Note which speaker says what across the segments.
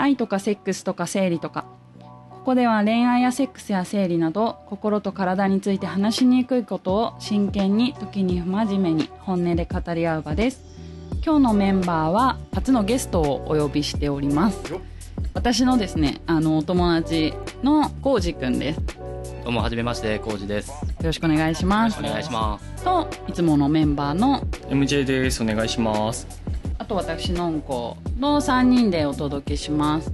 Speaker 1: 愛とかセックスとか生理とか。ここでは恋愛やセックスや生理など心と体について話しにくいことを真剣に時に不真面目に本音で語り合う場です。今日のメンバーは初のゲストをお呼びしております。私のですねあのお友達のコウジくんです。
Speaker 2: どうもはじめましてコウジです。よ
Speaker 1: よろしくお願いします。
Speaker 2: お願いします。
Speaker 1: といつものメンバーの
Speaker 3: ？MJ です。お願いします。
Speaker 1: あと私のんこの3人でお届けします。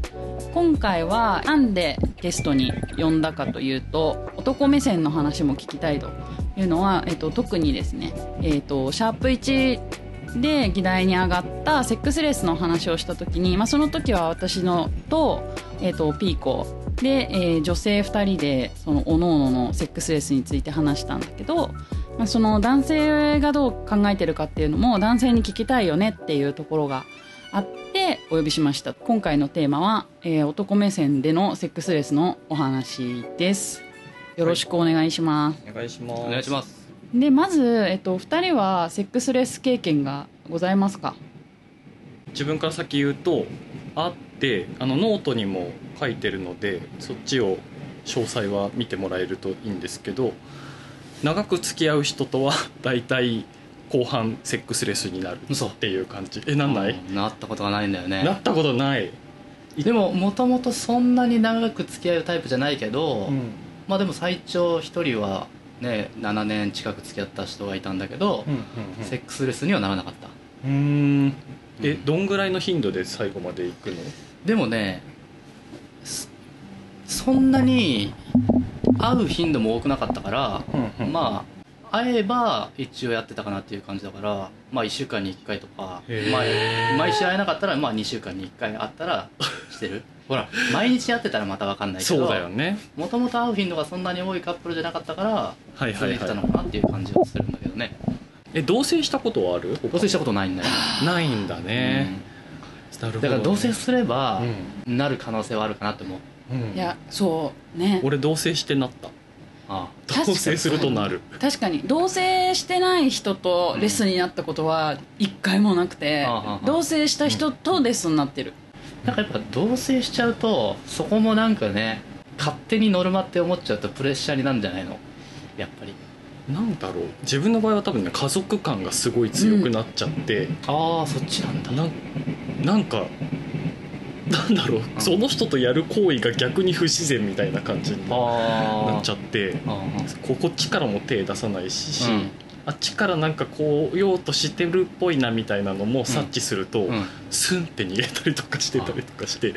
Speaker 1: 今回はなんでゲストに呼んだかというと男目線の話も聞きたいというのは、えっと、特にですね、えっと、シャープ1で議題に上がったセックスレスの話をした時に、まあ、その時は私のと,、えっとピーコで、えー女性2人でその各々のセックスレスについて話したんだけど、まあ、その男性がどう考えてるかっていうのも男性に聞きたいよねっていうところがあってお呼びしました。今回のテーマは、えー男目線でのセックスレスのお話です。よろしくお願いします、
Speaker 3: お願い。します
Speaker 2: お願いします。
Speaker 1: でまず、えっと、2人はセックスレス経験がございますか？
Speaker 3: 自分から先言うとあってあのノートにも書いてるのでそっちを詳細は見てもらえるといいんですけど長く付き合う人とは 大体後半セックスレスになる
Speaker 2: 嘘。
Speaker 3: っていう感じ。えなんない、
Speaker 2: うんなったことがないんだよね。
Speaker 3: なったことない、
Speaker 2: でももともとそんなに長く付き合うタイプじゃないけど、
Speaker 3: うん。
Speaker 2: まあでも最長一人はね7年近く付き合った人がいたんだけど、
Speaker 3: うん
Speaker 2: セックスレスにはならなかった。
Speaker 3: うんうん。え
Speaker 2: うん
Speaker 3: どんぐらいの頻度で最後まで行くの？
Speaker 2: でもねそそんなに会う頻度も多くなかったから、
Speaker 3: うんうん。
Speaker 2: まあ会えば一応やってたかなっていう感じだからまあ1週間に1回とか
Speaker 3: へー。
Speaker 2: 毎毎週会えなかったらまあ2週間に1回会ったら してる。ほら毎日会ってたらまた分かんないけど
Speaker 3: そうだよね。
Speaker 2: もともと会う頻度がそんなに多いカップルじゃなかったから
Speaker 3: はいはいは
Speaker 2: 続いてたのかなっていう感じはするんだけどね。
Speaker 3: いえ同棲したことはある？
Speaker 2: 同棲したことないんだよ、
Speaker 3: ないんだね、
Speaker 2: うん。だから同棲すれば
Speaker 3: う
Speaker 2: なる可能性はあるかなって思う、
Speaker 3: んうん。
Speaker 1: いやそうね。
Speaker 3: 俺同棲してなった。
Speaker 2: あ
Speaker 3: 同
Speaker 1: 確かに
Speaker 3: 棲するとなる。
Speaker 1: 確かに。同棲してない人とレッスンになったことは一回もなくて、
Speaker 2: あああ
Speaker 1: 同棲した人とレッスンになってる、
Speaker 2: あなんかやっぱ同棲しちゃうとそこもなんかね勝手にノルマって思っちゃうとプレッシャーになるんじゃないの？やっぱり。
Speaker 3: なんだろう。自分の場合は多分ね家族感がすごい強くなっちゃって、
Speaker 2: ああそっちなんだ。
Speaker 3: なんなんかなんだろう、
Speaker 2: ん。
Speaker 3: その人とやる行為が逆に不自然みたいな感じにな
Speaker 2: あ
Speaker 3: っちゃって
Speaker 2: あ
Speaker 3: ここっちからも手出さないし、
Speaker 2: うん。
Speaker 3: あっちからなんかこうようとしてるっぽいなみたいなのも察知すると、
Speaker 2: うん。
Speaker 3: スンって逃げたりとかしてたりとかして。
Speaker 1: え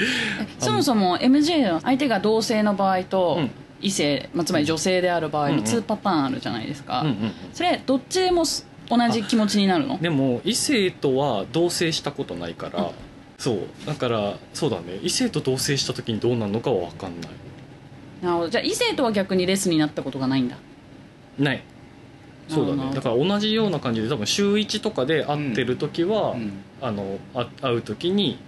Speaker 1: そもそも MJ の相手が同性の場合と
Speaker 3: うん。
Speaker 1: 異性、まあ、つまり女性である場合の
Speaker 3: うんうん。
Speaker 1: 2パターンあるじゃないですか、それどっちでもす同じ気持ちになるの？
Speaker 3: でも異性とは同棲したことないから、
Speaker 1: うん
Speaker 3: そう。だからそうだね。異性と同棲した時にどうなるのかは分かんない。
Speaker 1: なるほど。じゃあ異性とは逆にレッスンになったことがないんだ。
Speaker 3: ない。そうだね。だから同じような感じで多分週1とかで会ってる時は、
Speaker 2: うん。
Speaker 3: あのあ会う時に、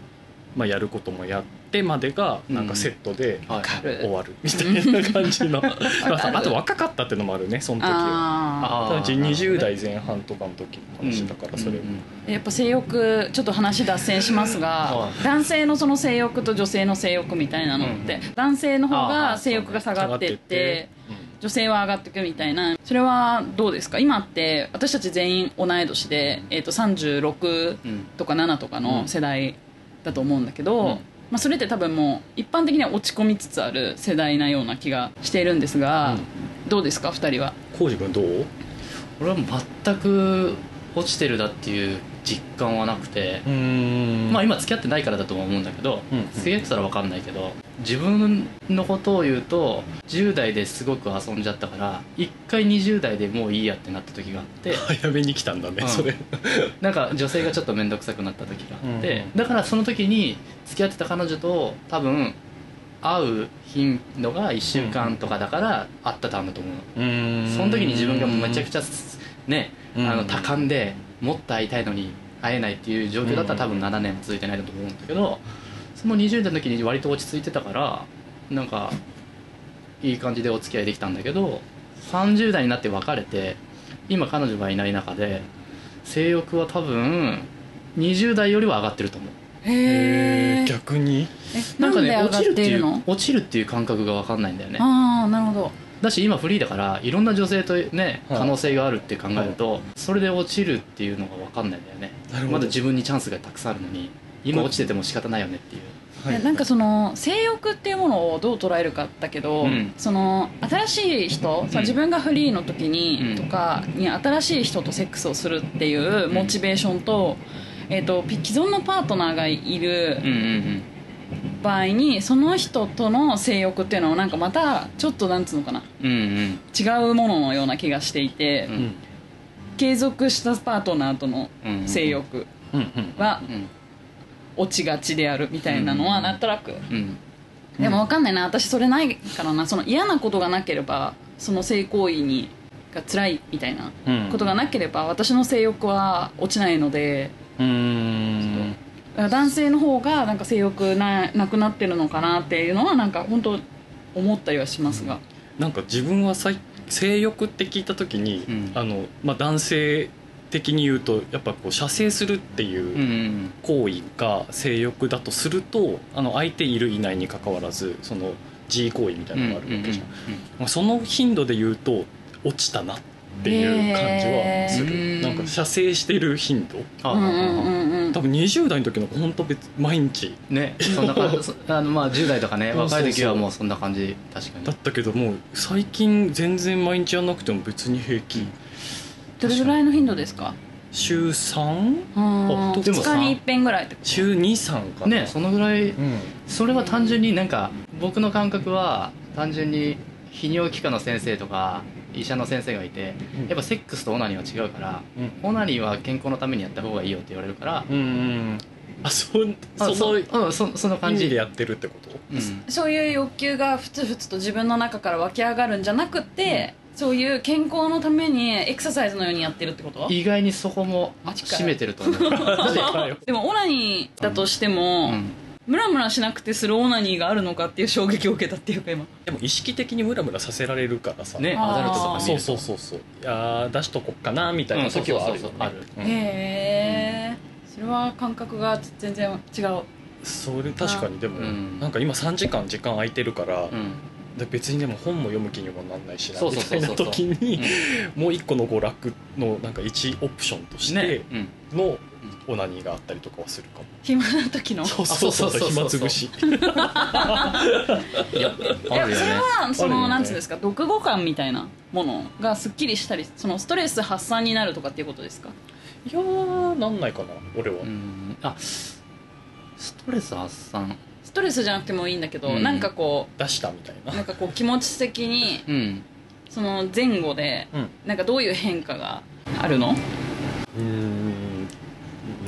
Speaker 3: まあ、やることもやってまでがなんかセットで終わるみたいな感じの。まああと若かったっていうのもあるねその時は。
Speaker 1: あ
Speaker 2: あー。
Speaker 3: 多分20
Speaker 2: なるほどね
Speaker 3: 代前半とかの時の話だからそれも、
Speaker 2: うんうん。
Speaker 1: あやっぱ性欲ちょっと話脱線しますが
Speaker 2: はい。
Speaker 1: 男性のその性欲と女性の性欲みたいなのって、
Speaker 2: うん。
Speaker 1: 男性の方
Speaker 2: あ
Speaker 1: が
Speaker 2: ー
Speaker 1: 性欲が下がってって
Speaker 3: うん
Speaker 1: 女性は上がっていくみたいな。それはどうですか？今って私たち全員同い年で、えー、と36
Speaker 2: うん
Speaker 1: とか7とかの世代だと思うんだけど、
Speaker 3: うん
Speaker 1: まあ、それって多分もう一般的には落ち込みつつある世代なような気がしているんですが、どうですか2人は？
Speaker 3: 浩司君どう？
Speaker 2: 俺は全く落ちてるだっていう実感はなくて、
Speaker 3: うん。
Speaker 2: まあ今付き合ってないからだと思うんだけど、
Speaker 3: うん
Speaker 2: 付き合ってたら分かんないけど自分のことを言うと10代ですごく遊んじゃったから1回20代でもういいやってなった時があって
Speaker 3: 早めに来たんだね、
Speaker 2: うん。
Speaker 3: それ。
Speaker 2: なんか女性がちょっと面倒くさくなった時があって、
Speaker 3: うん
Speaker 2: だからその時に付き合ってた彼女と多分会う頻度が1週間とかだから会ってたんだと思うの。
Speaker 3: うん。
Speaker 2: その時に自分がめちゃくちゃね
Speaker 3: うん。
Speaker 2: あの多感でもっと会いたいのに会えないっていう状況だったら多分7年も続いてないと思うんだけどその20代の時に割と落ち着いてたからなんかいい感じでお付き合いできたんだけど30代になって別れて今彼女がいない中で性欲は多分20代よりは上がってると思う。
Speaker 1: へえ
Speaker 3: 逆に？
Speaker 1: えな
Speaker 2: なんんかね
Speaker 1: で上が
Speaker 2: 落ちるっていう
Speaker 1: っているの
Speaker 2: 落ちるっていう感覚が分かんないんだよね。
Speaker 1: ああなるほど
Speaker 2: だし今フリーだからいろんな女性とね
Speaker 3: はい。
Speaker 2: 可能性があるって考えるとそれで落ちるっていうのが分かんないんだよね。
Speaker 3: なるほど。
Speaker 2: まだ自分にチャンスがたくさんあるのに今落ちてても仕方ないよねっていう。
Speaker 1: なんかその性欲っていうものをどう捉えるかだけど、
Speaker 2: うん。
Speaker 1: その新しい人、さ
Speaker 2: うん。
Speaker 1: 自分がフリーの時に、
Speaker 2: うん。
Speaker 1: とかに新しい人とセックスをするっていうモチベーションと,、えー、とピ既存のパートナーがいる
Speaker 2: うんうん
Speaker 1: 場合にその人との性欲っていうのはなんかまたちょっとなんつうのかな。
Speaker 2: うんうん。
Speaker 1: 違うもののような気がしていて、
Speaker 2: うん。
Speaker 3: うん
Speaker 1: 継続したパートナーとの性欲は
Speaker 2: うん
Speaker 1: 落ちがちであるみたいなのは
Speaker 2: うん
Speaker 1: なんとなく。
Speaker 2: うん。
Speaker 1: でも分かんないな。私それないからな。その嫌なことがなければその性行為にが辛いみたいな
Speaker 3: うん
Speaker 1: ことがなければ私の性欲は落ちないので。
Speaker 3: うーん
Speaker 1: 男性の方がなんか性欲ななくなってるのかなっていうのはなんか本当思ったりはしますが。
Speaker 3: なんか自分はさい性欲って聞いた時に、
Speaker 2: うん。
Speaker 3: あのまあ、男性的に言うとやっぱこう射精するっていう行為が性欲だとするとあの相手いるいないにかかわらずその G 行為みたいなのがあるわけじゃん、まあその頻度で言うと落ちたなっていう感じはする、なんか射精してる頻度。多分20代の時の子本当別毎日。
Speaker 2: ねそんな感じ。そ あのまあ10代とかね若い時はもうそんな感じ。確かに。
Speaker 3: だったけどもう最近全然毎日やんなくても別に平気、
Speaker 1: どれぐらいの頻度ですか？
Speaker 3: 週 3?
Speaker 1: うん。
Speaker 3: あでも
Speaker 1: 2日に一遍ぐらいってこと？
Speaker 3: 週23かな。
Speaker 2: ねそのぐらい。
Speaker 3: うん。
Speaker 2: それは単純になんか僕の感覚は単純に泌尿器科の先生とか医者の先生がいて
Speaker 3: うん。
Speaker 2: やっぱセックスとオナニーは違うから
Speaker 3: うん。
Speaker 2: オナニーは健康のためにやった方がいいよって言われるから
Speaker 3: うんうんあそ
Speaker 2: あ
Speaker 3: そ
Speaker 2: うんそその感じ。
Speaker 3: 味でやってるってこと？
Speaker 2: うん。
Speaker 1: そういう欲求がふつふつと自分の中から湧き上がるんじゃなくて、そういう健康のためにエクササイズのようにやってるってこと？
Speaker 2: 意外にそこも
Speaker 1: マジかよ
Speaker 2: 占めてると思う。
Speaker 1: でもオナニーだとしても、
Speaker 2: うん
Speaker 1: ムラムラしなくてするオナニーがあるのかっていう衝撃を受けたっていうか今。
Speaker 3: でも意識的にムラムラさせられるからさ。
Speaker 2: ねアダルトとか見
Speaker 3: そう
Speaker 2: ると。
Speaker 3: そうそうそう。いやー出しとこっかなみたいな時はあるよね
Speaker 2: うんそうそうそうそう。ある
Speaker 3: うん。
Speaker 1: へえそれは感覚が全然違う。
Speaker 3: それ確かにでも、
Speaker 2: うん。
Speaker 3: なんか今3時間時間空いてるから、
Speaker 2: うん。
Speaker 3: で別にでも本も読む気にもなんないしな
Speaker 2: そう
Speaker 3: みたいな
Speaker 2: そうそう。そう
Speaker 3: 時に、もう一個の娯楽のなんか一オプションとしてのオナニーがあったりとかはするかも、
Speaker 1: 暇な時の？
Speaker 3: そうそうそう。
Speaker 2: そうそうそう
Speaker 3: 暇つぶし。
Speaker 2: いや
Speaker 1: いやそれはその、
Speaker 3: ね。
Speaker 1: なんつうんですか？読後感みたいなものがすっきりしたりそのストレス発散になるとかっていうことですか？
Speaker 3: いやーなんないかな俺は、
Speaker 2: うん。あストレス発散。
Speaker 1: ストレスじゃなくてもいいんだけど、
Speaker 2: うん。
Speaker 1: なんかこ
Speaker 3: 出したみたいうな。
Speaker 1: なんかこう気持ち的に
Speaker 2: うん。
Speaker 1: その前後で
Speaker 3: うん。
Speaker 1: なんかどういう変化があるの？
Speaker 3: うーん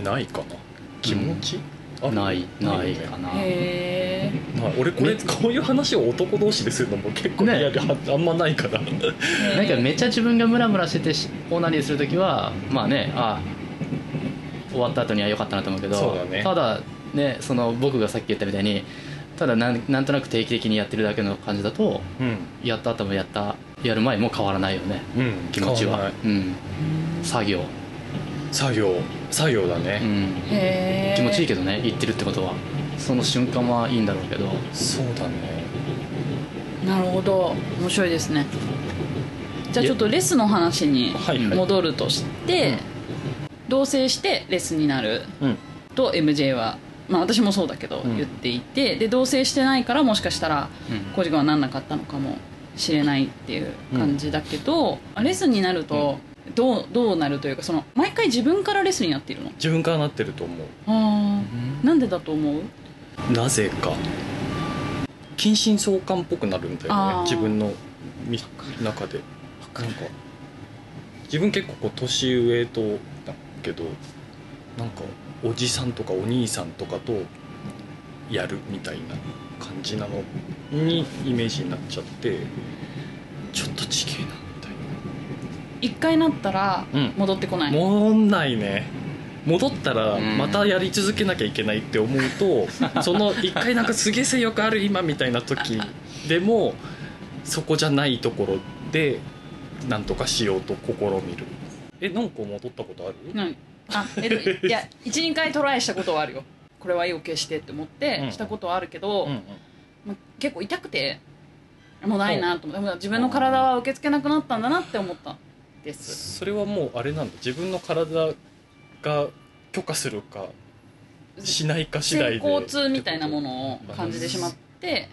Speaker 3: ないかな？気持ち、ある？
Speaker 2: ないないかな。
Speaker 1: へえ
Speaker 3: まあ俺これこういう話を男同士でするのも結構
Speaker 2: ね
Speaker 3: リアルああんまないから。
Speaker 2: なんかめっちゃ自分がムラムラしててしオナニーする時はまあねあ終わった後には良かったなと思うけど
Speaker 3: そうだね。
Speaker 2: ただねその僕がさっき言ったみたいにただなんなんとなく定期的にやってるだけの感じだと
Speaker 3: うん。
Speaker 2: やった後もやったやる前も変わらないよね
Speaker 3: うん。
Speaker 2: 気持ちは。
Speaker 3: 変わらない。
Speaker 2: うん。作業、
Speaker 3: 作業作業だ
Speaker 2: う
Speaker 3: ね、
Speaker 2: ん、
Speaker 1: へえ
Speaker 2: 気持ちいいけどね言ってるってことは。その瞬間はいいんだろうけど。
Speaker 3: そうだね。
Speaker 1: なるほど。面白いですね。じゃあちょっとレスの話に
Speaker 3: はい。はい。
Speaker 1: 戻るとして、同棲してレスになる
Speaker 3: うん。
Speaker 1: と MJ はまあ私もそうだけど
Speaker 3: うん。
Speaker 1: 言っていて、で同棲してないからもしかしたら
Speaker 2: うん。
Speaker 1: コジ君はなんなかったのかもしれないっていう感じだけど、レスになるとどうどうなるというかその毎回自分からレスになっているの？
Speaker 3: 自分からなってると思
Speaker 1: ああなんでだと思う？
Speaker 3: うなぜか。近親相関っぽくなるんだよ
Speaker 1: あー。
Speaker 3: ね自分のみ中で。なんか自分結構こう年上とだけどなんかおじさんとかお兄さんとかとやるみたいな感じなのにイメージになっちゃってちょっとちげえなみたいな
Speaker 1: 一回なったら
Speaker 3: うん。
Speaker 1: 戻ってこない、
Speaker 3: もんないね。戻ったら
Speaker 2: うん。
Speaker 3: またやり続けなきゃいけないって思うと、その一回なんかすげえ性欲ある今みたいな時でもそこじゃないところでなんとかしようと試みる。えなんか戻ったことある？
Speaker 1: うんあえっと いや12回トライしたことはあるよ。これは意を決してって思って
Speaker 3: うん。
Speaker 1: したことはあるけど、
Speaker 3: うんうん。
Speaker 1: まあ結構痛くてもうないなと思って自分の体は受け付けなくなったんだなって思った。んです。
Speaker 3: それはもうあれなんだ。自分の体が許可するかしないか次第で。
Speaker 1: 性交痛みたいなものを感じてしまって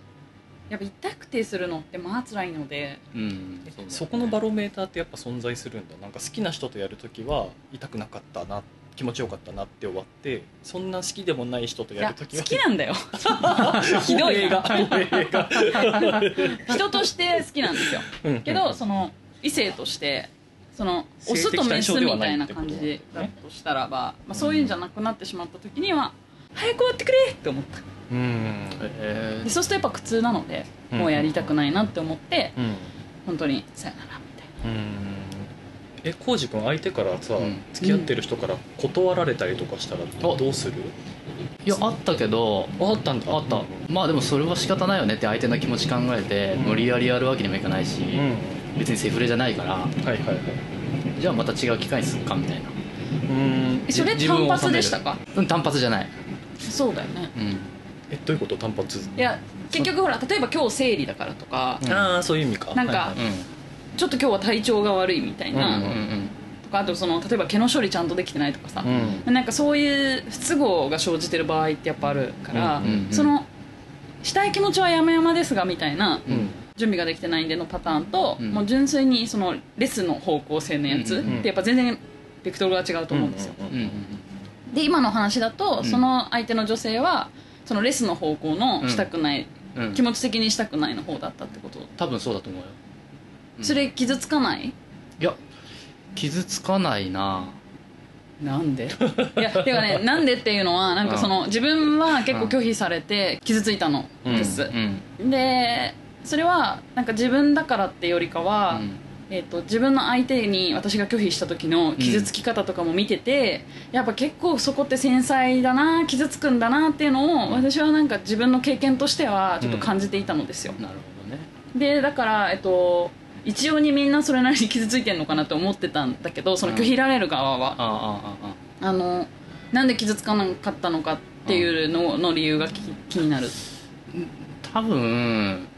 Speaker 1: やっぱ痛くてするのってまあ辛いので
Speaker 2: うん。そうだ
Speaker 3: そこのバロメーターってやっぱ存在するんだ。なんか好きな人とやるときは痛くなかったな気持ちよかったなって終わってそんな好きでもない人と
Speaker 1: いや
Speaker 3: やるときは
Speaker 1: 好きなんだよ。ひ
Speaker 3: ひ
Speaker 1: どい
Speaker 3: 映画。映画。
Speaker 1: 人として好きなんですよ。けどその異性としてそのオスとメスみたいな感じだとしたらば、まあ、そういうんじゃなくなってしまった時には早く終わってくれって思った。
Speaker 3: うん。
Speaker 2: え
Speaker 1: でそうするとやっぱ苦痛なので
Speaker 3: うん。
Speaker 1: もうやりたくないなって思って
Speaker 3: うん。
Speaker 1: 本当にさよならみたいな。
Speaker 3: うん。え浩司君相手からさ、
Speaker 2: うん。
Speaker 3: 付き合ってる人から断られたりとかしたら
Speaker 2: お
Speaker 3: どうする？
Speaker 2: いやあったけど
Speaker 3: あったんだ。
Speaker 2: あった。まあでもそれは仕方ないよねって相手の気持ち考えて
Speaker 3: うん。
Speaker 2: 無理やりやるわけにもいかないし、
Speaker 3: うん
Speaker 2: 別にセフレじゃないから
Speaker 3: はいはいはい。
Speaker 2: じゃあまた違う機会にするかみたいな。
Speaker 3: うん。
Speaker 1: えそれ
Speaker 2: 自分を
Speaker 1: 単発でしたか？
Speaker 2: うん単発じゃない。
Speaker 1: そうだよね。
Speaker 2: うん。
Speaker 3: えどういうこと？単発？
Speaker 1: いや結局ほら例えば今日生理だからとか
Speaker 2: うん。
Speaker 3: ああそういう意味か。
Speaker 1: なんか
Speaker 3: はいはい。
Speaker 2: うん
Speaker 1: ちょっと今日は体調が悪いみたいな、
Speaker 3: うん
Speaker 2: うんうん。
Speaker 1: とかあとその例えば毛の処理ちゃんとできてないとかさ、
Speaker 3: うん。
Speaker 1: なんかそういう不都合が生じてる場合ってやっぱあるから、
Speaker 3: うんうんうん。
Speaker 1: そのしたい気持ちは山々ですがみたいな
Speaker 3: うん
Speaker 1: 準備ができてないんでのパターンと、
Speaker 2: うん。
Speaker 1: もう純粋にそのレスの方向性のやつ
Speaker 2: うん
Speaker 3: うん
Speaker 1: ってやっぱ全然ベクトルが違うと思うんですよ、
Speaker 3: うん
Speaker 2: うんうん
Speaker 1: で今の話だと、
Speaker 2: ん。
Speaker 1: その相手の女性はそのレスの方向のしたくない、
Speaker 2: うん。うん。
Speaker 1: 気持ち的にしたくないの方だったってこと、
Speaker 2: 多分そうだと思うよ。うん。
Speaker 1: それ傷つかない？
Speaker 2: いや傷つかないな。
Speaker 1: なんで？いやてかねなんでっていうのはなんかその自分は結構拒否されて傷ついたのです、
Speaker 2: うん。
Speaker 1: でそれはなんか自分だからってよりかは、
Speaker 2: うん。
Speaker 1: えー、と自分の相手に私が拒否した時の傷つき方とかも見てて、やっぱ結構そこって繊細だな傷つくんだなっていうのを私はなんか自分の経験としてはちょっと感じていたのですよ、
Speaker 2: なるほどね。
Speaker 1: でだから、えっと、一様にみんなそれなりに傷ついてるのかなと思ってたんだけどその拒否られる側は、
Speaker 2: あああ
Speaker 1: のなんで傷つかなかったのかっていうのの理由が気気になる。
Speaker 2: 多分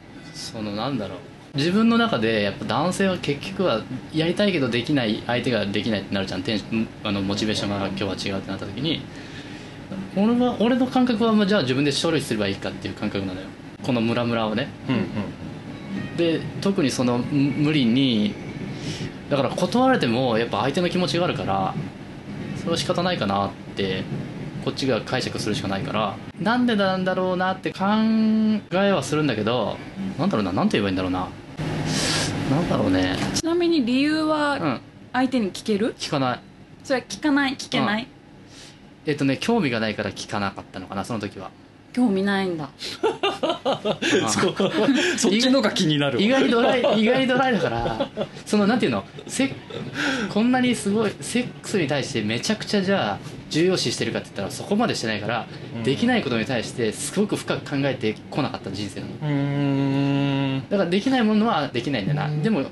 Speaker 2: そのなんだろう。自分の中でやっぱ男性は結局はやりたいけどできない相手ができないってなるじゃん。テンあのモチベーションが今日は違うってなった時に。俺は俺の感覚はまあじゃあ自分で処理すればいいかっていう感覚なのよ。このムラムラをね。
Speaker 3: うんうん
Speaker 2: で特にそのむ無理にだから断られてもやっぱ相手の気持ちがあるからそれは仕方ないかなってこっちが解釈するしかないから。なんでなんだろうなって考えはするんだけどなんだろうななんて言えばいいんだろうな。なんだろうね。
Speaker 1: ちなみに理由
Speaker 2: う
Speaker 1: は
Speaker 2: ん。
Speaker 1: 相手に聞ける、
Speaker 2: 聞かない。
Speaker 1: それは聞かない聞けない、
Speaker 2: えっとね興味がないから聞かなかったのかなその時は
Speaker 1: 興味ないんだ。
Speaker 3: そう。そっちのが気になるわ。
Speaker 2: 意外にドライ意外にドライだからそのなんていうの？セこんなにすごいセックスに対してめちゃくちゃじゃあ重要視してるかって言ったらそこまでしてないから、
Speaker 3: うん。
Speaker 2: できないことに対してすごく深く考えてこなかった人生なの。だからできないものはできないんだな、でも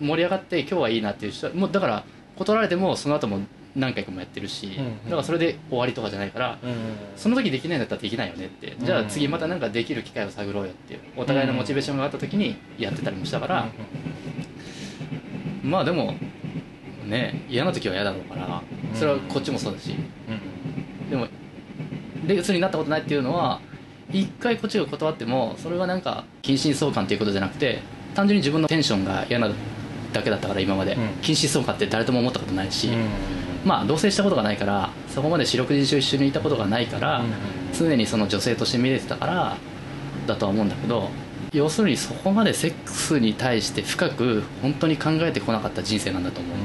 Speaker 2: 盛り上がって今日はいいなっていう人はもうだから断られてもその後も何回かもやってるし、
Speaker 3: うん
Speaker 2: だからそれで終わりとかじゃないから、
Speaker 3: うん
Speaker 2: その時できないんだったらできないよねって。じゃあ次また何かできる機会を探ろうよっていうお互いのモチベーションがあった時にやってたりもしたから、まあでもね嫌な時は嫌だろうからそれはこっちもそうだし。でもレスになったことないっていうのは一回こっちが断ってもそれはなんか近親相関っていうことじゃなくて単純に自分のテンションが嫌なだけだったから今まで、
Speaker 3: うん。
Speaker 2: 近親相関って誰とも思ったことないし、
Speaker 3: うん
Speaker 2: まあ同棲したことがないからそこまで四六時中一緒にいたことがないから、常にその女性として見れてたからだとは思うんだけど要するにそこまでセックスに対して深く本当に考えてこなかった人生なんだと思う。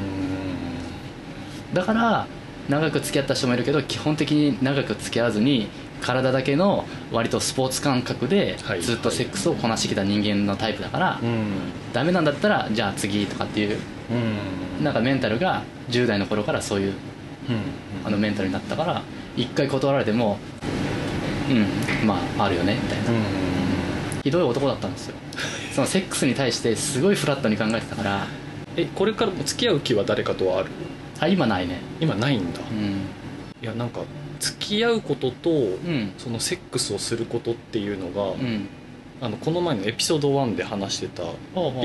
Speaker 2: だから長く付き合った人もいるけど基本的に長く付き合わずに体だけの割とスポーツ感覚で
Speaker 3: はい。
Speaker 2: ずっとセックスをこなしてきた人間のタイプだから、
Speaker 3: うん。
Speaker 2: ダメなんだったらじゃあ次とかっていう
Speaker 3: うん。
Speaker 2: なんかメンタルが10代の頃からそういう
Speaker 3: うん。
Speaker 2: あのメンタルになったから一回断られてもうんまああるよねみたいな、ひどい男だったんですよ。そのセックスに対してすごいフラットに考えてたから
Speaker 3: えこれからも付き合う気は誰かとはある？
Speaker 2: あ今ないね。
Speaker 3: 今ないんだ。
Speaker 2: うん。
Speaker 3: いやなんか付き合うことと
Speaker 2: うん。
Speaker 3: そのセックスをすることっていうのが、
Speaker 2: うん。
Speaker 3: あのこの前のエピソード1で話してたい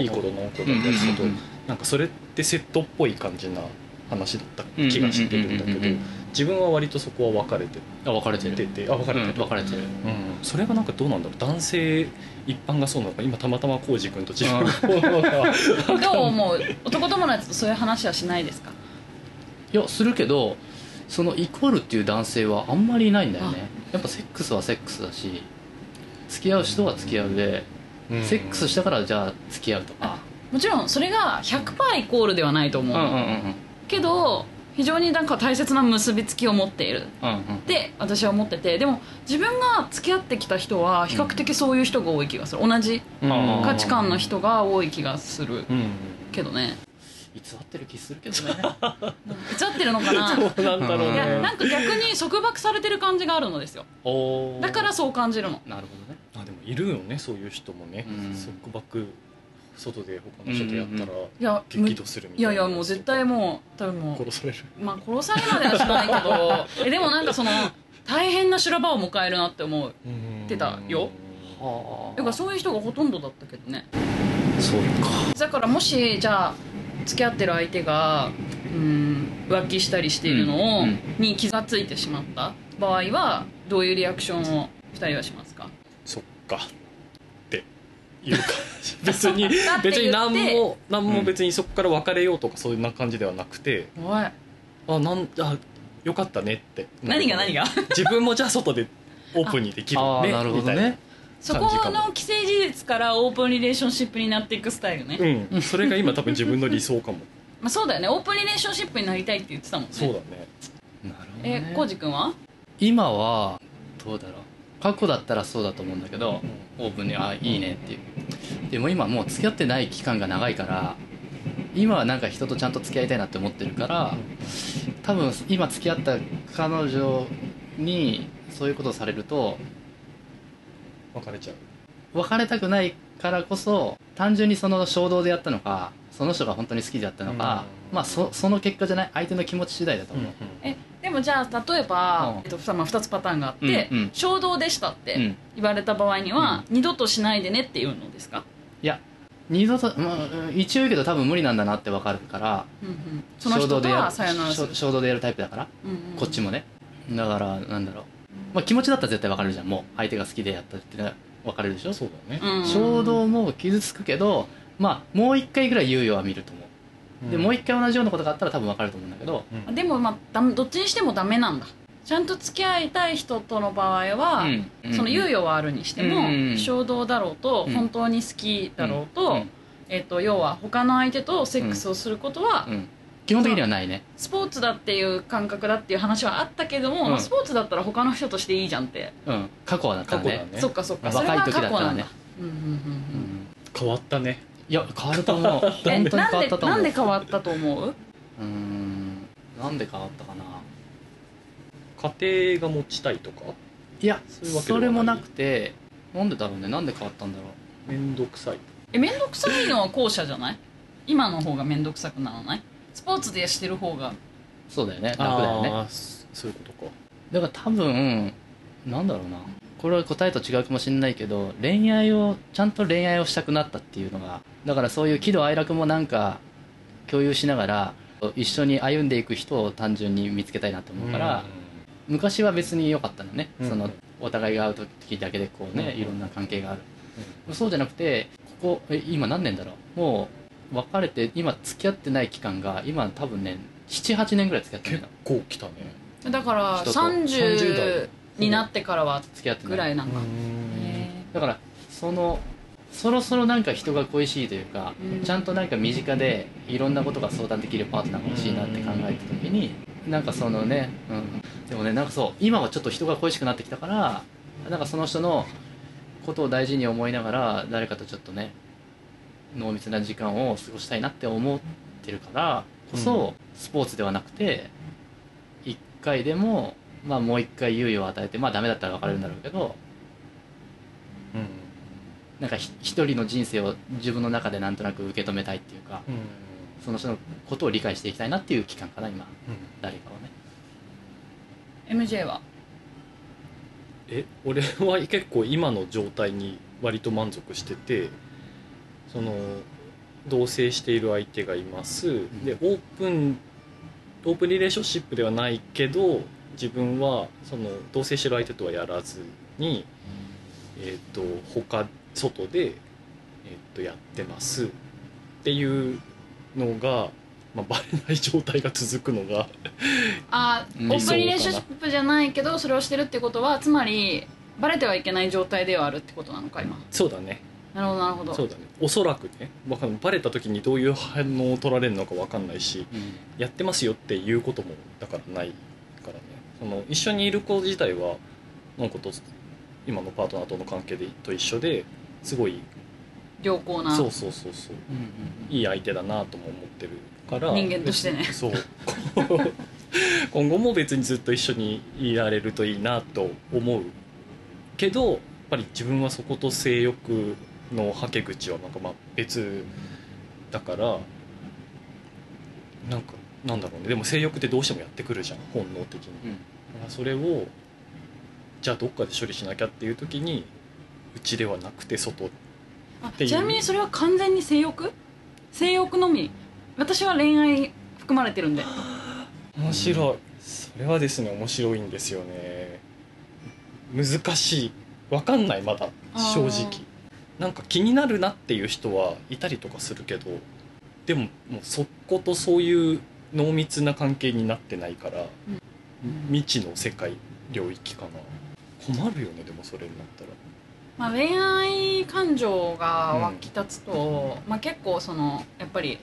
Speaker 3: いことの子だったやつとなんかそれってセットっぽい感じな話だった気がしてるんだけど自分は割とそこは分かれて
Speaker 2: あ分かれてる。
Speaker 3: ててあ分かれてる、
Speaker 2: うん分かれてる。
Speaker 3: うん。それがなんかどうなんだろう。男性一般がそうなのか今たまたま浩司君と自分が。
Speaker 1: どう思う？男友達とそういう話はしないですか？
Speaker 2: いやするけどそのイコールっていう男性はあんまりいないんだよね。やっぱセックスはセックスだし付き合う人は付き合うで、セックスしたからじゃあ付き合うとか。
Speaker 1: もちろんそれが100%イコールではないと思う、
Speaker 2: うんうんうんうん。
Speaker 1: けど非常になんか大切な結びつきを持っている。
Speaker 2: うんうん。
Speaker 1: って私は思っててでも自分が付き合ってきた人は比較的そういう人が多い気がする。同じ
Speaker 3: うん。
Speaker 1: 価値観の人が多い気がする
Speaker 3: うん。
Speaker 1: けどね
Speaker 2: 偽ってる気するけどね。
Speaker 1: 偽ってるのかな？
Speaker 3: そうなんだろう
Speaker 1: いや
Speaker 3: ね
Speaker 1: なんか逆に束縛されてる感じがあるのですよ。
Speaker 2: おー。
Speaker 1: だからそう感じるの。
Speaker 2: なるほどね。
Speaker 3: あでもいるよねそういう人もね。
Speaker 2: うん。
Speaker 3: 束縛外で他の人とやったら
Speaker 1: いやむ
Speaker 3: 激怒するみた
Speaker 1: いや
Speaker 3: いない
Speaker 1: やもう絶対もう多分も
Speaker 3: 殺される。
Speaker 1: うまあ殺されまではしないけど えでもなんかその大変な修羅場を迎えるなって思うてたよ。
Speaker 2: は
Speaker 1: だからそういう人がほとんどだったけどね。
Speaker 2: そうか。
Speaker 1: だからもしじゃあ付き合ってる相手がうん浮気したりしているのを、
Speaker 2: うんうん。
Speaker 1: に気がついてしまった。場合はどういうリアクションを2人はしますか？
Speaker 3: そっか。っていうか 別に別に何も何も別にそこから別れようとかそういうな感じではなくて
Speaker 1: おい。
Speaker 3: あなんあよかったねって。
Speaker 1: 何が何が？
Speaker 3: 自分もじゃあ外でオープンにできるね
Speaker 2: なるほど
Speaker 3: みたい
Speaker 2: ね
Speaker 1: そこの既成事実からオープンリレーションシップになっていくスタイルね、
Speaker 3: うん。それが今多分自分の理想かも。
Speaker 1: まあ、そうだよね。オープンリレーションシップになりたいって言ってたもんね。
Speaker 3: そうだね。
Speaker 2: なるほど
Speaker 1: え
Speaker 2: ね
Speaker 1: コウジ君は？
Speaker 2: 今はどうだろう。過去だったらそうだと思うんだけどオープンにあいいねっていう。でも今もう付き合ってない期間が長いから今はなんか人とちゃんと付き合いたいなって思ってるから多分今付き合った彼女にそういうことをされると
Speaker 3: 別れちゃう。
Speaker 2: 別れたくないからこそ単純にその衝動でやったのかその人が本当に好きだったのか、
Speaker 3: うん。
Speaker 2: まあそその結果じゃない？相手の気持ち次第だと思う、
Speaker 1: えでもじゃあ例えば、
Speaker 2: うん。
Speaker 1: えっとまあ、2つパターンがあって、
Speaker 2: うんうん。
Speaker 1: 衝動でしたって
Speaker 2: うん。
Speaker 1: 言われた場合には、二度としないでねっていうのですか、
Speaker 2: いや二度と、まあ、一応言うけど多分無理なんだなって分かるから
Speaker 1: うんうん、その人と
Speaker 2: 衝動でやる
Speaker 1: はさよなら
Speaker 2: 衝動でやるタイプだから、
Speaker 1: うんうん。
Speaker 2: こっちもね。だからなんだろう、まあ、気持ちだったら絶対別れるじゃん。もう相手が好きでやったってね別れるでしょ、
Speaker 3: そうだね。
Speaker 2: 衝動も傷つくけどまあもう一回ぐらい猶予は見ると思う、でもう一回同じようなことがあったら多分別れると思うんだけど、
Speaker 3: うん。
Speaker 1: でもまあだどっちにしてもダメなんだ。ちゃんと付き合いたい人との場合は、
Speaker 2: うん。
Speaker 1: その猶予はあるにしても、
Speaker 2: うん。
Speaker 1: 衝動だろうと、
Speaker 2: うん。
Speaker 1: 本当に好きだろうと,、
Speaker 2: うん。
Speaker 1: えっと要は他の相手とセックスをすることは、
Speaker 2: うん基本的にはないね。
Speaker 1: スポーツだっていう感覚だっていう話はあったけども、
Speaker 2: うん。
Speaker 1: まあスポーツだったら他の人としていいじゃんって、
Speaker 2: うん。過去はだったらね。
Speaker 3: 過去だね。
Speaker 1: そっかそっか。
Speaker 2: 若い
Speaker 1: それは
Speaker 2: 時だったらね。
Speaker 1: 過去なんだ。うんうんうんうん。
Speaker 2: うん
Speaker 3: 変わったね。
Speaker 2: いや変わると思う。本当
Speaker 1: え
Speaker 2: に変わ
Speaker 1: なんで
Speaker 2: ったと思う。
Speaker 1: なんで変わったと思う？
Speaker 2: うーん。なんで変わったかな。
Speaker 3: 家庭が持ちたいとか？
Speaker 2: いや
Speaker 3: そういうわけではない。
Speaker 2: それもなくてなんでだろうね。なんで変わったんだろう。
Speaker 3: 面倒くさい。
Speaker 1: え面倒くさいのは後者じゃない？今の方が面倒くさくならない？スポーツでしてる方が。
Speaker 2: そうだよね。楽だよね。
Speaker 3: そそういうことか。
Speaker 2: だから多分なんだろうな。これは答えと違うかもしれないけど恋愛をちゃんと恋愛をしたくなったっていうのがだからそういう喜怒哀楽もなんか共有しながら一緒に歩んでいく人を単純に見つけたいなと思うから、昔は別に良かったのね、
Speaker 3: うん。
Speaker 2: そのお互いが会う時だけでこうね、
Speaker 3: うん。
Speaker 2: いろんな関係がある、そうじゃなくてここえ今何年だろう？もう別れて今付き合ってない期間が今多分ね78年ぐらい付き合ってる
Speaker 3: 結
Speaker 2: の
Speaker 3: 構来たね。
Speaker 1: だから
Speaker 2: 人と。
Speaker 3: 30
Speaker 1: 30
Speaker 3: 代。
Speaker 1: になってからは
Speaker 2: 付き合ってない
Speaker 1: ぐらいなんか、
Speaker 2: だからそのそろそろなんか人が恋しいというか、
Speaker 1: うん。
Speaker 2: ちゃんとなんか身近でいろんなことが相談できるパートナーが欲しいなって考えた時になんかそのね、うん、でもねなんかそう今はちょっと人が恋しくなってきたからなんかその人のことを大事に思いながら誰かとちょっとね濃密な時間を過ごしたいなって思ってるからこそ、スポーツではなくて一回でも、まあ、もう一回猶予を与えてまあダメだったら別れるんだろうけど
Speaker 3: うん。
Speaker 2: なんかひ一人の人生を自分の中でなんとなく受け止めたいっていうか
Speaker 3: うん。
Speaker 2: その人のことを理解していきたいなっていう期間かな今。誰かをね。
Speaker 1: MJ は？
Speaker 3: え俺は結構今の状態に割と満足しててその同棲している相手がいます、
Speaker 2: ん。
Speaker 3: でオープンオープンリレーションシップではないけど自分はその同棲してる相手とはやらずに、えっと他外で、えっとやってます。っていうのが、まあ、バレない状態が続くのが
Speaker 1: あオープンリレーションシップじゃないけどそれをしてるってことはつまりバレてはいけない状態ではあるってことなのか今。
Speaker 3: そうだね
Speaker 1: なるほどなるほど。
Speaker 3: そうだね。おそらくねわかんない。バレた時にどういう反応を取られるのか分かんないし
Speaker 2: うん。
Speaker 3: やってますよっていうこともだからないからね。その一緒にいる子自体はの子と今のパートナーとの関係でと一緒ですごい
Speaker 1: 良好な
Speaker 3: そうそうそうそう
Speaker 2: うん
Speaker 3: いい相手だなとも思ってるから
Speaker 1: 人間としてね。
Speaker 3: そう。今後も別にずっと一緒にいられるといいなと思うけどやっぱり自分はそこと性欲のはけ口はなんかまあ別だからなんかなんだろうね。でも性欲ってどうしてもやってくるじゃん。本能的に。
Speaker 2: うん。
Speaker 3: だからそれをじゃあどっかで処理しなきゃっていう時にうちではなくて外
Speaker 1: あ
Speaker 3: ていう
Speaker 1: ちなみにそれは完全に性欲？性欲のみ。私は恋愛含まれてるんで。
Speaker 3: 面白い。それはですね面白いんですよね。難しい。分かんないまだ。正直なんか気になるなっていう人はいたりとかするけどでももうそことそういう濃密な関係になってないから、未知の世界領域かな。困るよねでもそれになったら。
Speaker 1: まあ、恋愛感情が湧き立つと、まあ、結構そのやっぱり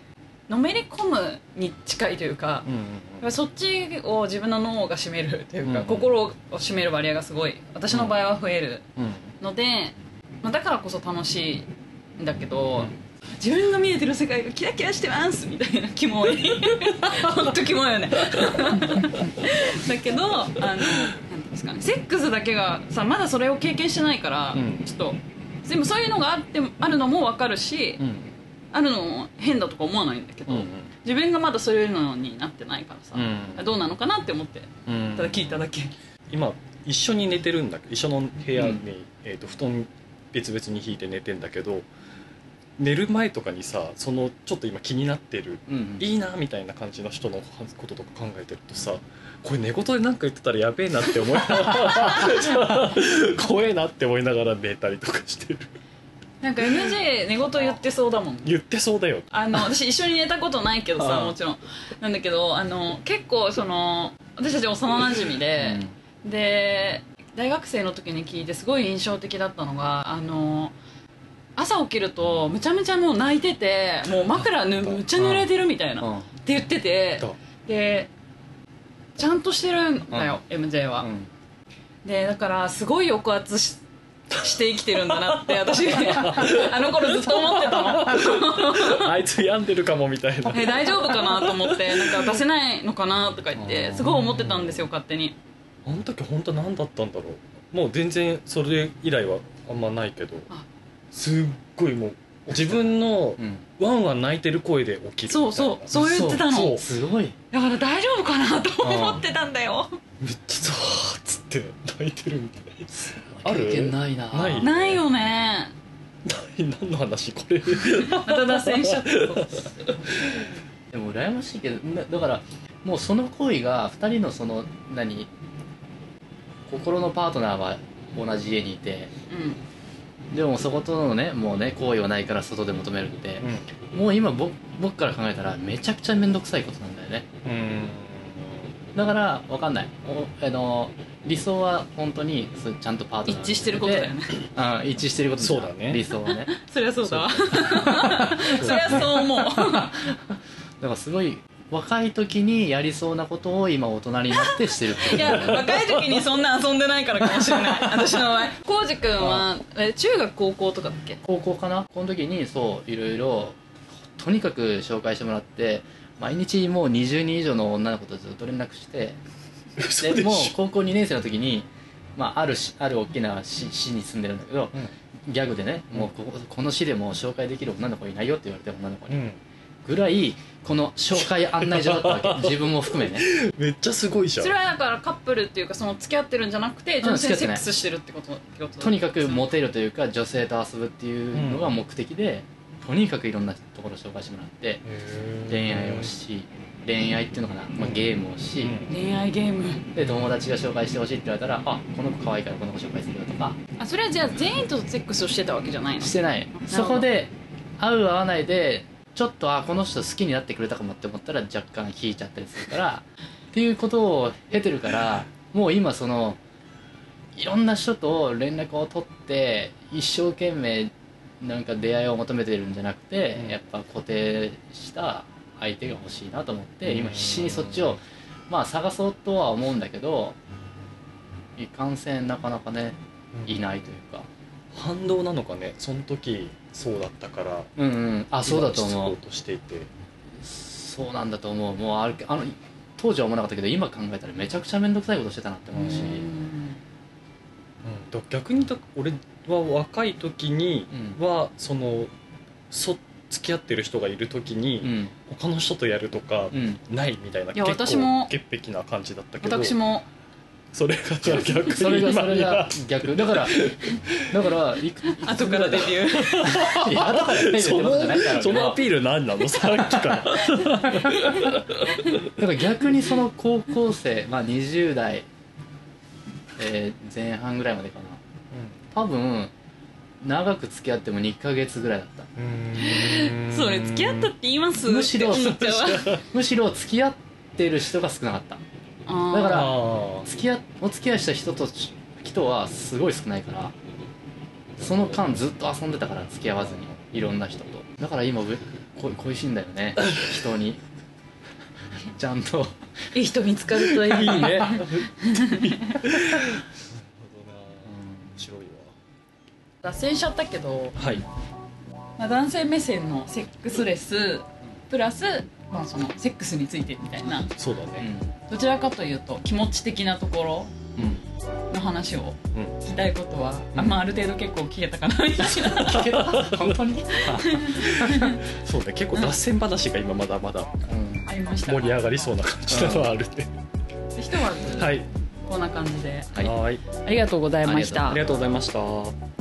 Speaker 1: のめり込むに近いというか、そっちを自分の脳が占めるというか、
Speaker 3: うん
Speaker 1: 心を占める割合がすごい私の場合は増える
Speaker 3: うん。
Speaker 1: ので、まあ、だからこそ楽しいんだけど、
Speaker 3: うん。
Speaker 1: 自分が見えてる世界がキラキラしてますみたいなキモい。本当キモいよね。だけどあのなんていうんですかね。セックスだけがさまだそれを経験してないから、
Speaker 3: うん。
Speaker 1: ちょっとでもそういうのがあってあるのも分かるし、
Speaker 3: うん。
Speaker 1: あるのも変だとか思わないんだけど、
Speaker 3: うん
Speaker 1: 自分がまだそういうのになってないからさ、
Speaker 3: うん。
Speaker 1: どうなのかなって思って
Speaker 3: うん。
Speaker 1: ただ聞いただけ、
Speaker 3: 今一緒に寝てるんだけ？ど一緒の部屋に、
Speaker 2: うん。
Speaker 3: えー、と布団別々に引いて寝てんだけど寝る前とかにさそのちょっと今気になってる
Speaker 2: うん
Speaker 3: いいなみたいな感じの人のこととか考えてるとさこれ寝言で何か言ってたらやべえなって思いながら 怖えなって思いながら寝たりとかしてる。
Speaker 1: なんか MJ 寝言言ってそうだもん。
Speaker 3: 言ってそうだよ。
Speaker 1: あの私一緒に寝たことないけどさもちろん。なんだけどあの結構その私たち幼なじみで、で大学生の時に聞いてすごい印象的だったのがあの朝起きるとむちゃむちゃもう泣いててもう枕ぬむっちゃ濡れてるみたいな
Speaker 2: うん。
Speaker 1: って言ってて
Speaker 3: だ
Speaker 1: でちゃんとしてるんだよ、MJ は、
Speaker 2: うん。
Speaker 1: でだからすごい抑圧しして生きてるんだなって私 あの頃ずっと思ってたの。
Speaker 3: あいつ病んでるかもみたいな。
Speaker 1: え大丈夫かなと思ってなんか出せないのかなとか言ってすごい思ってたんですよ勝手に
Speaker 3: あの時本当何だったんだろう。もう全然それ以来はあんまないけど。
Speaker 1: あ。
Speaker 3: すっごいもう自分の
Speaker 2: うん。
Speaker 3: ワンワン泣いてる声で起きるみたいな。
Speaker 1: そうそうそう言ってたの。
Speaker 3: そう。
Speaker 2: すごい。
Speaker 1: だから大丈夫かなと思ってたんだよ。
Speaker 3: めっちゃザーっつって泣いてるみたいある？
Speaker 2: 経験ないな。
Speaker 3: ない
Speaker 1: ないよね。
Speaker 3: な何の話？これ。
Speaker 1: また脱線しちゃった。
Speaker 2: でも羨ましいけどなだからもうその行為が2人のその何？心のパートナーは同じ家にいて
Speaker 1: うん。
Speaker 2: でもそことのねもうね行為はないから外で求めるって
Speaker 3: う、
Speaker 2: もう今僕僕から考えたらめちゃくちゃ面倒くさいことなんだよね。
Speaker 3: んうん。
Speaker 2: だから分かんない。おあの理想は本当にちゃんとパートナー
Speaker 1: 一致してることだよね。
Speaker 2: あ一致してること
Speaker 3: そうだね。
Speaker 2: 理想はね。
Speaker 1: そりゃそうだわそりゃそう思う。
Speaker 2: だからすごい若い時にやりそうなことを今大人になってしてるってこと。
Speaker 1: いや若い時にそんな遊んでないからかもしれない。私の場合。浩司君はえ中学高校とかだっけ？
Speaker 2: 高校かな？この時にそういろいろとにかく紹介してもらって毎日もう20人以上の女の子とずっと連絡して
Speaker 3: 嘘で
Speaker 2: でもう高校2年生の時に、まあ、あるしある大きな市市に住んでるんだけど、ギャグでねもうこここの市でも紹介できる女の子いないよって言われて女の子に、
Speaker 3: うん
Speaker 2: ぐらいこの紹介案内所だったわけ。自分も含めね。
Speaker 3: めっちゃすごいじゃん。
Speaker 1: それはだからカップルっていうかその付き合ってるんじゃなくて純粋にセックスしてるってこと？と？
Speaker 2: とにかくモテるというか女性と遊ぶっていうのが目的で、とにかくいろんなところを紹介してもらって恋愛をし恋愛っていうのかな、まあ、ゲームをし、
Speaker 3: うん。
Speaker 1: 恋愛ゲーム。
Speaker 2: で友達が紹介してほしいって言われたらあこの子可愛いからこの子紹介するよとか。
Speaker 1: あそれはじゃあ全員とセックスをしてたわけじゃないの？
Speaker 2: してない。そこで合う合わないでちょっとあこの人好きになってくれたかもって思ったら若干引いちゃったりするからっていうことを経てるからもう今そのいろんな人と連絡を取って一生懸命なんか出会いを求めてるんじゃなくて、
Speaker 3: うん。
Speaker 2: やっぱ固定した相手が欲しいなと思って、
Speaker 3: うん。
Speaker 2: 今必死にそっちをまあ探そうとは思うんだけどいかんせんなかなかねいないというか
Speaker 3: 反動なのかねその時そうだったから
Speaker 2: うんうん。あそうだと思う。
Speaker 3: としていて。
Speaker 2: そうなんだと思う。もうあれあの当時は思わなかったけど今考えたらめちゃくちゃ面倒くさいことしてたなって思うし、
Speaker 1: うん。
Speaker 3: だ逆にだ俺は若い時に
Speaker 2: うん。
Speaker 3: はそのそ付き合ってる人がいる時
Speaker 2: う
Speaker 3: に
Speaker 2: ん。
Speaker 3: 他の人とやるとか
Speaker 2: うん。
Speaker 3: ないみたいない
Speaker 1: や
Speaker 3: 結構潔癖な感じだったけど。
Speaker 1: 私も
Speaker 3: それがじゃあ逆に
Speaker 2: それがそれが逆。だからだからいく
Speaker 1: 後からデビュー。
Speaker 2: いや後からデビューって
Speaker 3: そ
Speaker 2: ことじゃないんだろ
Speaker 3: の
Speaker 2: うけど
Speaker 3: そのアピール何なの？さっきから。
Speaker 2: だから逆にその高校生まあ20代、えー前半ぐらいまでかな。多分長く付き合っても2ヶ月ぐらいだった。
Speaker 1: それ付き合ったって言います
Speaker 2: むしろむしろ付き合ってる人が少なかっただから
Speaker 3: あ
Speaker 2: 付き合お付き合いした人と人はすごい少ないからその間ずっと遊んでたから付き合わずにいろんな人と。だから今恋しいんだよね。人に。ちゃんと。
Speaker 1: いい人見つかるといい。
Speaker 2: いいね。
Speaker 3: 面白い
Speaker 1: 脱線しちゃったけど、
Speaker 3: わはい。
Speaker 1: まあ、男性目線のセックスレスプラス、まあ、そのセックスについてみたいな。
Speaker 3: そうだ
Speaker 2: う
Speaker 3: ね
Speaker 2: ん。
Speaker 1: どちらかというと気持ち的なところ
Speaker 2: うん
Speaker 1: の話を
Speaker 3: うん。
Speaker 1: 聞きたいことは、あ
Speaker 2: うん。
Speaker 1: まあ、ある程度結構聞けたかなみたいな。
Speaker 2: 聞けた本当に。
Speaker 3: そうね。結構脱線話が今まだまだ
Speaker 2: うん。
Speaker 1: ありました
Speaker 3: 盛り上がりそうな感じなのはあるね。
Speaker 1: ひとまず、
Speaker 3: はい。
Speaker 1: こんな感じで。
Speaker 2: はい。
Speaker 3: はい。
Speaker 1: ありがとうございました。
Speaker 3: ありがとうございました